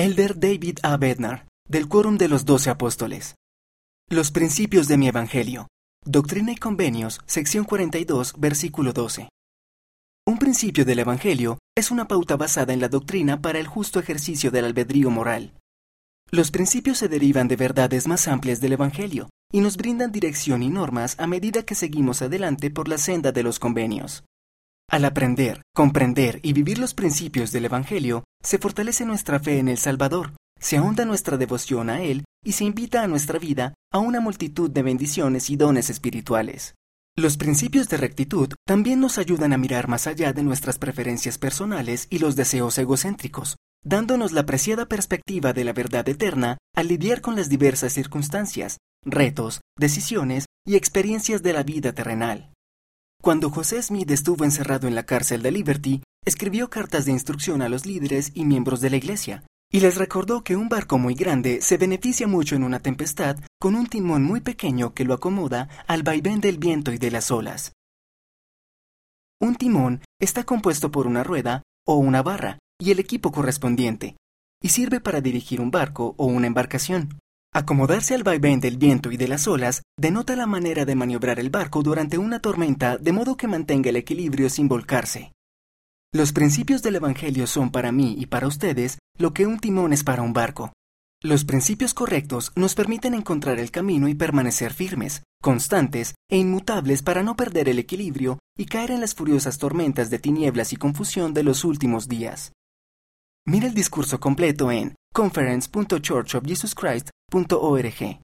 Elder David A. Bednar, del Quórum de los Doce Apóstoles. Los principios de mi Evangelio. Doctrina y Convenios, sección 42, versículo 12. Un principio del Evangelio es una pauta basada en la doctrina para el justo ejercicio del albedrío moral. Los principios se derivan de verdades más amplias del Evangelio y nos brindan dirección y normas a medida que seguimos adelante por la senda de los convenios. Al aprender, comprender y vivir los principios del Evangelio, se fortalece nuestra fe en el Salvador, se ahonda nuestra devoción a Él y se invita a nuestra vida a una multitud de bendiciones y dones espirituales. Los principios de rectitud también nos ayudan a mirar más allá de nuestras preferencias personales y los deseos egocéntricos, dándonos la preciada perspectiva de la verdad eterna al lidiar con las diversas circunstancias, retos, decisiones y experiencias de la vida terrenal. Cuando José Smith estuvo encerrado en la cárcel de Liberty, escribió cartas de instrucción a los líderes y miembros de la iglesia, y les recordó que un barco muy grande se beneficia mucho en una tempestad con un timón muy pequeño que lo acomoda al vaivén del viento y de las olas. Un timón está compuesto por una rueda o una barra y el equipo correspondiente, y sirve para dirigir un barco o una embarcación. Acomodarse al vaivén del viento y de las olas denota la manera de maniobrar el barco durante una tormenta de modo que mantenga el equilibrio sin volcarse. Los principios del Evangelio son para mí y para ustedes lo que un timón es para un barco. Los principios correctos nos permiten encontrar el camino y permanecer firmes, constantes e inmutables para no perder el equilibrio y caer en las furiosas tormentas de tinieblas y confusión de los últimos días. Mira el discurso completo en conference.churchofjesuschrist.org.